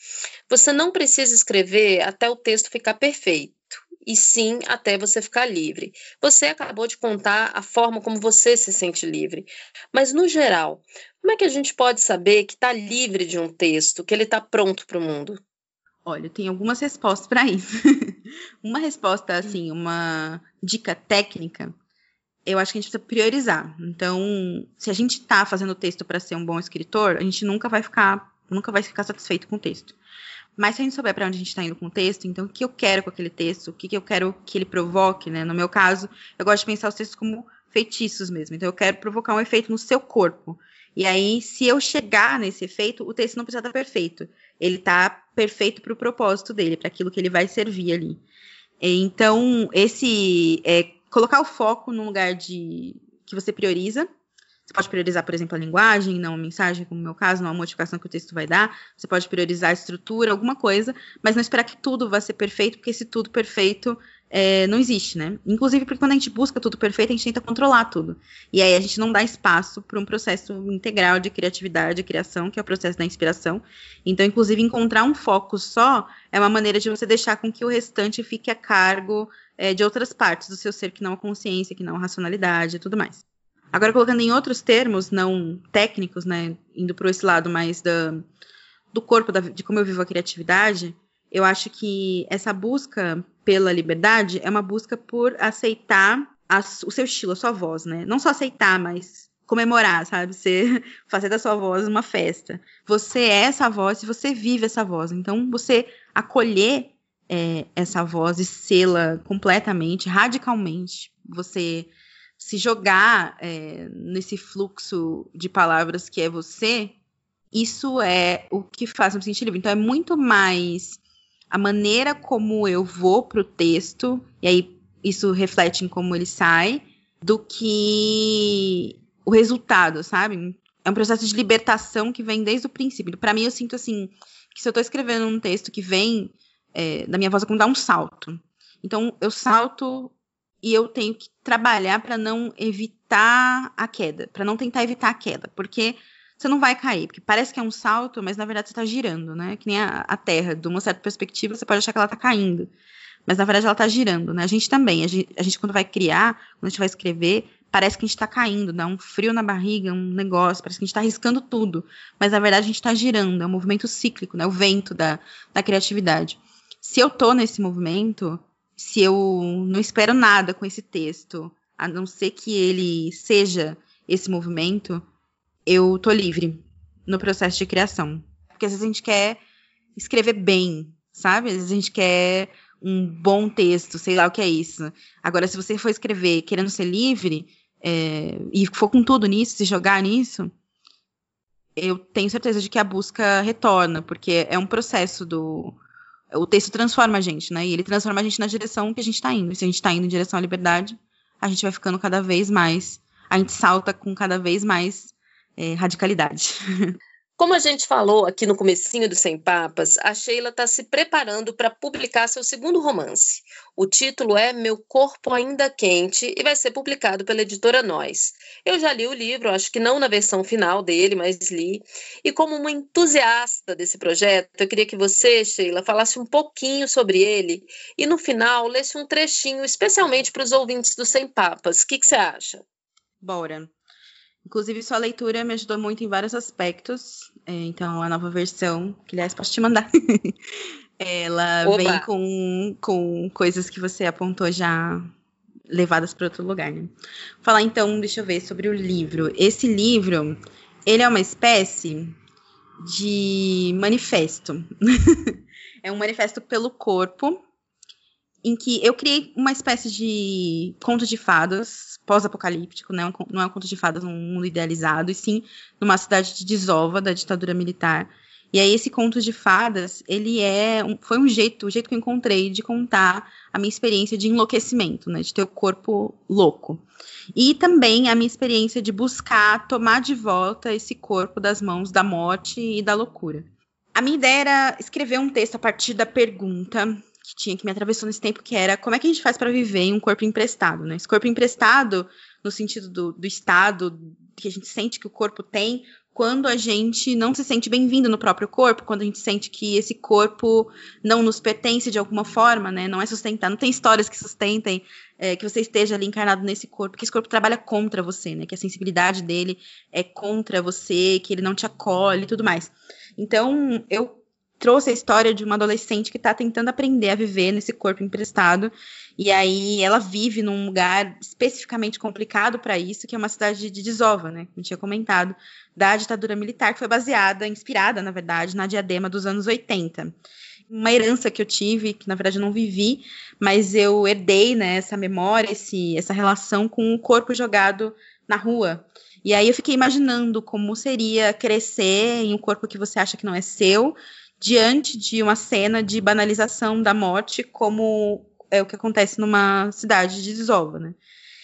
você não precisa escrever até o texto ficar perfeito e sim até você ficar livre. Você acabou de contar a forma como você se sente livre, mas no geral, como é que a gente pode saber que está livre de um texto, que ele está pronto para o mundo? Olha, tem algumas respostas para isso. uma resposta, assim, uma dica técnica, eu acho que a gente precisa priorizar. Então, se a gente está fazendo o texto para ser um bom escritor, a gente nunca vai ficar, nunca vai ficar satisfeito com o texto. Mas se a gente souber para onde a gente está indo com o texto, então o que eu quero com aquele texto, o que, que eu quero que ele provoque, né? No meu caso, eu gosto de pensar os textos como feitiços mesmo. Então eu quero provocar um efeito no seu corpo. E aí, se eu chegar nesse efeito, o texto não precisa estar perfeito. Ele está perfeito para o propósito dele, para aquilo que ele vai servir ali. Então, esse é colocar o foco num lugar de que você prioriza. Você pode priorizar, por exemplo, a linguagem, não a mensagem, como no meu caso, não a modificação que o texto vai dar. Você pode priorizar a estrutura, alguma coisa, mas não esperar que tudo vá ser perfeito, porque esse tudo perfeito é, não existe, né? Inclusive porque quando a gente busca tudo perfeito, a gente tenta controlar tudo. E aí a gente não dá espaço para um processo integral de criatividade, de criação, que é o processo da inspiração. Então, inclusive, encontrar um foco só é uma maneira de você deixar com que o restante fique a cargo é, de outras partes do seu ser, que não a consciência, que não a racionalidade e tudo mais. Agora, colocando em outros termos, não técnicos, né? Indo para esse lado mais da, do corpo, da, de como eu vivo a criatividade, eu acho que essa busca pela liberdade é uma busca por aceitar a, o seu estilo, a sua voz, né? Não só aceitar, mas comemorar, sabe? Você fazer da sua voz uma festa. Você é essa voz e você vive essa voz. Então, você acolher é, essa voz e sê-la completamente, radicalmente, você se jogar é, nesse fluxo de palavras que é você, isso é o que faz me sentir livre. Então, é muito mais a maneira como eu vou pro texto, e aí isso reflete em como ele sai, do que o resultado, sabe? É um processo de libertação que vem desde o princípio. Para mim, eu sinto assim, que se eu tô escrevendo um texto que vem é, da minha voz, é como dar um salto. Então, eu salto e eu tenho que trabalhar para não evitar a queda, para não tentar evitar a queda, porque você não vai cair, porque parece que é um salto, mas na verdade você está girando, né? Que nem a, a, Terra, de uma certa perspectiva, você pode achar que ela está caindo, mas na verdade ela está girando, né? A gente também, a gente, a gente, quando vai criar, quando a gente vai escrever, parece que a gente está caindo, dá um frio na barriga, um negócio, parece que a gente está arriscando tudo, mas na verdade a gente está girando, é um movimento cíclico, né? O vento da, da criatividade. Se eu tô nesse movimento, se eu não espero nada com esse texto, a não ser que ele seja esse movimento, eu tô livre no processo de criação. Porque às vezes a gente quer escrever bem, sabe? Às vezes a gente quer um bom texto, sei lá o que é isso. Agora, se você for escrever querendo ser livre é, e for com tudo nisso, se jogar nisso, eu tenho certeza de que a busca retorna, porque é um processo do. O texto transforma a gente, né? E ele transforma a gente na direção que a gente está indo. E se a gente está indo em direção à liberdade, a gente vai ficando cada vez mais. A gente salta com cada vez mais é, radicalidade. Como a gente falou aqui no comecinho do Sem Papas, a Sheila está se preparando para publicar seu segundo romance. O título é Meu Corpo Ainda Quente e vai ser publicado pela editora Nós. Eu já li o livro, acho que não na versão final dele, mas li. E como uma entusiasta desse projeto, eu queria que você, Sheila, falasse um pouquinho sobre ele e no final lesse um trechinho especialmente para os ouvintes do Sem Papas. O que, que você acha? Bora. Inclusive, sua leitura me ajudou muito em vários aspectos. É, então, a nova versão, que aliás, posso te mandar. Ela vem com, com coisas que você apontou já levadas para outro lugar. Né? Falar então, deixa eu ver, sobre o livro. Esse livro, ele é uma espécie de manifesto. é um manifesto pelo corpo, em que eu criei uma espécie de conto de fadas pós-apocalíptico, né? não é um conto de fadas num mundo idealizado, e sim numa cidade de desova da ditadura militar. E aí esse conto de fadas, ele é um, foi um jeito, o jeito que eu encontrei de contar a minha experiência de enlouquecimento, né, de ter o corpo louco. E também a minha experiência de buscar tomar de volta esse corpo das mãos da morte e da loucura. A minha ideia era escrever um texto a partir da pergunta que tinha que me atravessou nesse tempo, que era como é que a gente faz para viver em um corpo emprestado, né? Esse corpo emprestado, no sentido do, do estado que a gente sente que o corpo tem, quando a gente não se sente bem-vindo no próprio corpo, quando a gente sente que esse corpo não nos pertence de alguma forma, né? Não é sustentar, não tem histórias que sustentem é, que você esteja ali encarnado nesse corpo, que esse corpo trabalha contra você, né? Que a sensibilidade dele é contra você, que ele não te acolhe e tudo mais. Então, eu trouxe a história de uma adolescente que está tentando aprender a viver nesse corpo emprestado. E aí ela vive num lugar especificamente complicado para isso, que é uma cidade de Desova, né? Como tinha comentado, da ditadura militar, que foi baseada, inspirada, na verdade, na diadema dos anos 80. Uma herança que eu tive, que na verdade eu não vivi, mas eu herdei né, essa memória, esse, essa relação com o corpo jogado na rua. E aí eu fiquei imaginando como seria crescer em um corpo que você acha que não é seu, diante de uma cena de banalização da morte como é o que acontece numa cidade de desova, né?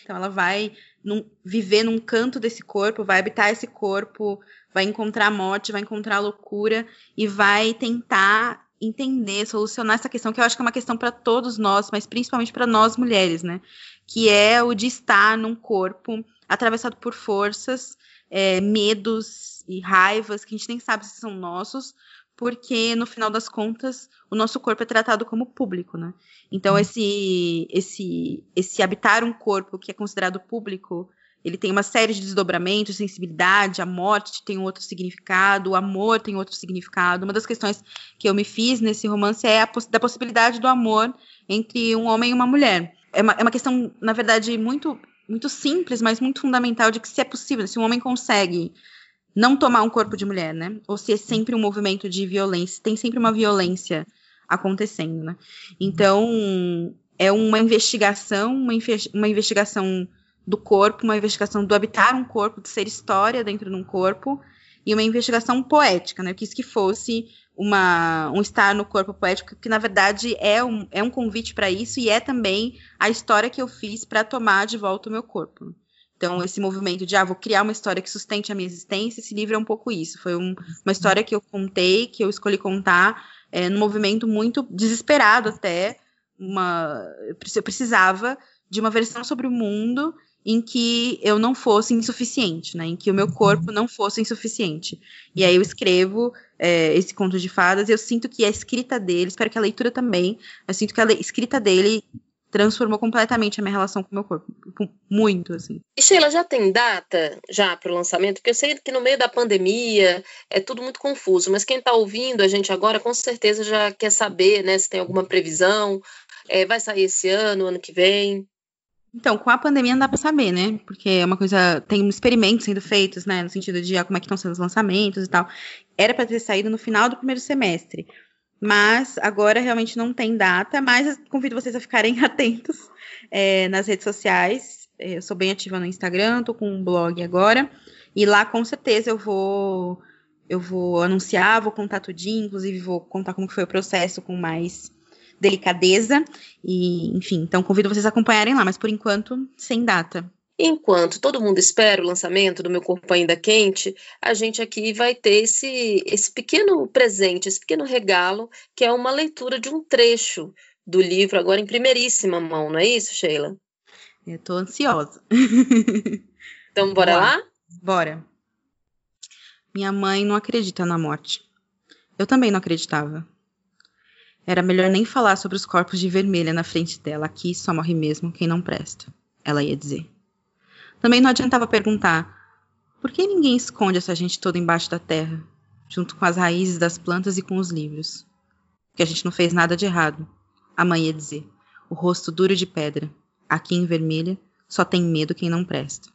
Então ela vai num, viver num canto desse corpo, vai habitar esse corpo, vai encontrar a morte, vai encontrar a loucura e vai tentar entender, solucionar essa questão que eu acho que é uma questão para todos nós, mas principalmente para nós mulheres, né? Que é o de estar num corpo atravessado por forças, é, medos e raivas que a gente nem sabe se são nossos, porque no final das contas o nosso corpo é tratado como público, né? Então uhum. esse esse esse habitar um corpo que é considerado público, ele tem uma série de desdobramentos, sensibilidade, a morte tem um outro significado, o amor tem outro significado. Uma das questões que eu me fiz nesse romance é a poss da possibilidade do amor entre um homem e uma mulher. É uma, é uma questão, na verdade, muito muito simples, mas muito fundamental de que se é possível, se um homem consegue não tomar um corpo de mulher, né? Ou se é sempre um movimento de violência, tem sempre uma violência acontecendo, né? Então, é uma investigação, uma, uma investigação do corpo, uma investigação do habitar um corpo, de ser história dentro de um corpo, e uma investigação poética, né? Eu quis que fosse uma, um estar no corpo poético, que na verdade é um, é um convite para isso e é também a história que eu fiz para tomar de volta o meu corpo. Então, esse movimento de, ah, vou criar uma história que sustente a minha existência, esse livro é um pouco isso. Foi um, uma história que eu contei, que eu escolhi contar, é, num movimento muito desesperado até. Uma, eu precisava de uma versão sobre o mundo em que eu não fosse insuficiente, né? Em que o meu corpo não fosse insuficiente. E aí eu escrevo é, esse conto de fadas, eu sinto que a escrita dele, espero que a leitura também, eu sinto que a escrita dele transformou completamente a minha relação com o meu corpo. Muito, assim. E Sheila, já tem data já para o lançamento? Porque eu sei que no meio da pandemia é tudo muito confuso, mas quem está ouvindo a gente agora com certeza já quer saber, né, se tem alguma previsão. É, vai sair esse ano, ano que vem? Então, com a pandemia não dá para saber, né? Porque é uma coisa. Tem experimentos sendo feitos, né? No sentido de ah, como é que estão sendo os lançamentos e tal. Era para ter saído no final do primeiro semestre. Mas agora realmente não tem data, mas convido vocês a ficarem atentos é, nas redes sociais. É, eu sou bem ativa no Instagram, tô com um blog agora, e lá com certeza eu vou eu vou anunciar, vou contar tudinho, inclusive vou contar como foi o processo com mais delicadeza. E, enfim, então convido vocês a acompanharem lá, mas por enquanto, sem data. Enquanto todo mundo espera o lançamento do Meu Corpo Ainda Quente, a gente aqui vai ter esse, esse pequeno presente, esse pequeno regalo, que é uma leitura de um trecho do livro, agora em primeiríssima mão, não é isso, Sheila? Eu tô ansiosa. Então, bora, bora lá? Bora. Minha mãe não acredita na morte. Eu também não acreditava. Era melhor nem falar sobre os corpos de vermelha na frente dela. Aqui só morre mesmo quem não presta. Ela ia dizer. Também não adiantava perguntar: por que ninguém esconde essa gente toda embaixo da terra, junto com as raízes das plantas e com os livros? Que a gente não fez nada de errado. A mãe ia dizer, o rosto duro de pedra. Aqui em vermelha, só tem medo quem não presta.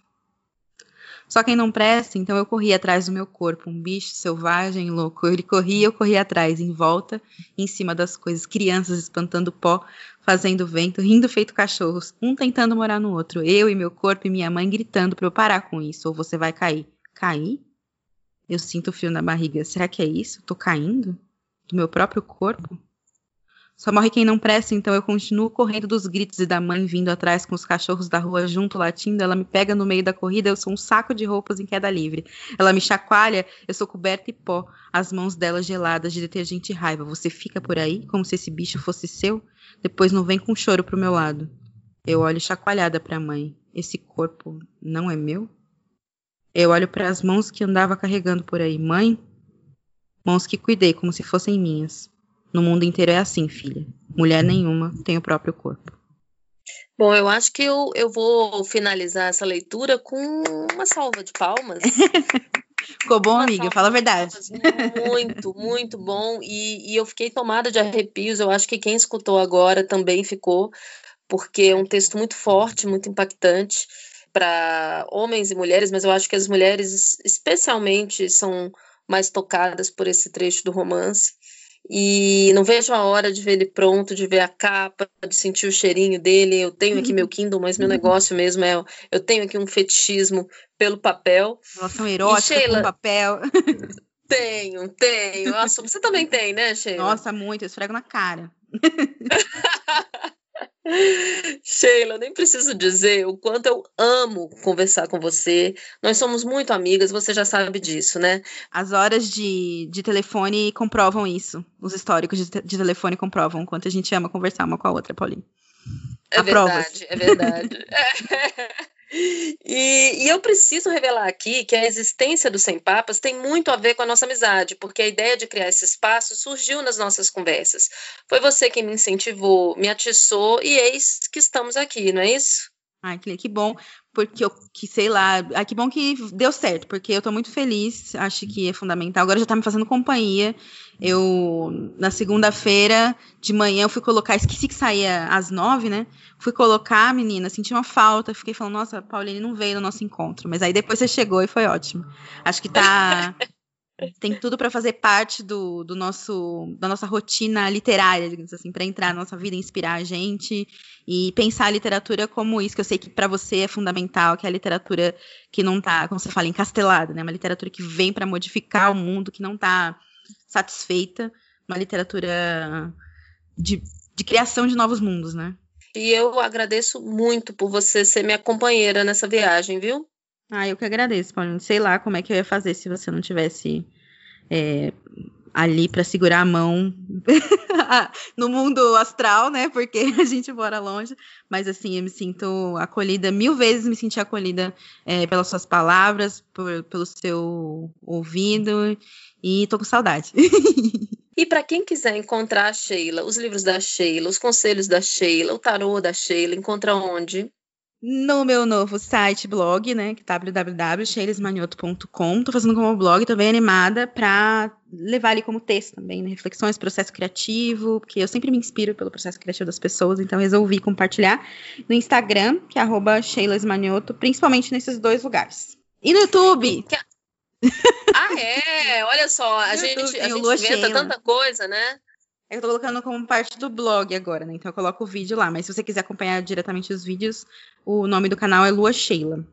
Só quem não presta, então eu corria atrás do meu corpo, um bicho selvagem louco. Ele corria, eu corria atrás, em volta, em cima das coisas, crianças espantando pó, fazendo vento, rindo feito cachorros, um tentando morar no outro, eu e meu corpo e minha mãe gritando para eu parar com isso, ou você vai cair. Cair? Eu sinto frio na barriga. Será que é isso? Tô caindo? Do meu próprio corpo? Só morre quem não presta, então eu continuo correndo dos gritos e da mãe vindo atrás com os cachorros da rua junto latindo. Ela me pega no meio da corrida, eu sou um saco de roupas em queda livre. Ela me chacoalha, eu sou coberta e pó, as mãos dela geladas de detergente e raiva. Você fica por aí como se esse bicho fosse seu? Depois não vem com choro pro meu lado. Eu olho chacoalhada para a mãe. Esse corpo não é meu? Eu olho para as mãos que andava carregando por aí. Mãe? Mãos que cuidei como se fossem minhas. No mundo inteiro é assim, filha. Mulher nenhuma tem o próprio corpo. Bom, eu acho que eu, eu vou finalizar essa leitura com uma salva de palmas. Ficou bom, uma amiga? Fala a verdade. Muito, muito bom. E, e eu fiquei tomada de arrepios. Eu acho que quem escutou agora também ficou, porque é um texto muito forte, muito impactante para homens e mulheres, mas eu acho que as mulheres, especialmente, são mais tocadas por esse trecho do romance. E não vejo a hora de ver ele pronto, de ver a capa, de sentir o cheirinho dele. Eu tenho aqui meu Kindle, mas meu negócio mesmo é. Eu tenho aqui um fetichismo pelo papel. Relação erótica Sheila, com papel. Tenho, tenho. Nossa, você também tem, né, Sheila? Nossa, muito. Eu esfrego na cara. Sheila, nem preciso dizer o quanto eu amo conversar com você. Nós somos muito amigas, você já sabe disso, né? As horas de, de telefone comprovam isso. Os históricos de, de telefone comprovam o quanto a gente ama conversar uma com a outra, Paulinho. É verdade, é verdade. E, e, eu preciso revelar aqui que a existência do Sem Papas tem muito a ver com a nossa amizade, porque a ideia de criar esse espaço surgiu nas nossas conversas. Foi você quem me incentivou, me atiçou e eis que estamos aqui, não é isso? Ai, que, que bom, porque eu, que sei lá, ai, que bom que deu certo, porque eu tô muito feliz, acho que é fundamental. Agora já tá me fazendo companhia. Eu, na segunda-feira de manhã, eu fui colocar, esqueci que saía às nove, né? Fui colocar, menina, senti uma falta, fiquei falando, nossa, Pauline não veio no nosso encontro, mas aí depois você chegou e foi ótimo. Acho que tá. Tem tudo para fazer parte do, do, nosso da nossa rotina literária, digamos assim, para entrar na nossa vida, inspirar a gente e pensar a literatura como isso que eu sei que para você é fundamental, que é a literatura que não está, como você fala, encastelada, né? Uma literatura que vem para modificar o mundo, que não está satisfeita, uma literatura de, de criação de novos mundos, né? E eu agradeço muito por você ser minha companheira nessa viagem, viu? Ah, eu que agradeço, Paulinho. Sei lá como é que eu ia fazer se você não tivesse é, ali para segurar a mão no mundo astral, né? Porque a gente mora longe. Mas assim, eu me sinto acolhida, mil vezes me senti acolhida é, pelas suas palavras, por, pelo seu ouvido, e tô com saudade. E para quem quiser encontrar a Sheila, os livros da Sheila, os conselhos da Sheila, o tarô da Sheila, encontra onde? No meu novo site, blog, né, que é www.sheilesmanioto.com. Tô fazendo como blog, tô bem animada para levar ali como texto também, né, reflexões, processo criativo, porque eu sempre me inspiro pelo processo criativo das pessoas, então resolvi compartilhar no Instagram, que é arroba principalmente nesses dois lugares. E no YouTube? ah, é? Olha só, a gente, a gente inventa tanta coisa, né? Eu tô colocando como parte do blog agora, né? Então eu coloco o vídeo lá. Mas se você quiser acompanhar diretamente os vídeos, o nome do canal é Lua Sheila.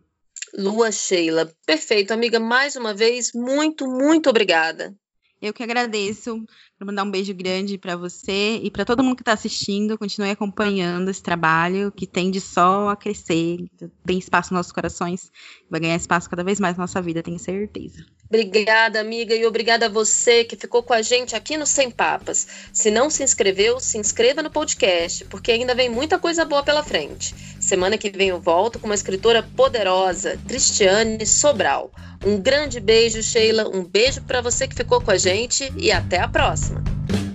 Lua Sheila. Perfeito, amiga. Mais uma vez, muito, muito obrigada. Eu que agradeço. Quero mandar um beijo grande para você e para todo mundo que está assistindo. Continue acompanhando esse trabalho que tende só a crescer. Tem espaço nos nossos corações. Vai ganhar espaço cada vez mais na nossa vida, tenho certeza. Obrigada, amiga, e obrigada a você que ficou com a gente aqui no Sem Papas. Se não se inscreveu, se inscreva no podcast, porque ainda vem muita coisa boa pela frente. Semana que vem eu volto com uma escritora poderosa, Cristiane Sobral. Um grande beijo, Sheila, um beijo para você que ficou com a gente e até a próxima. классно.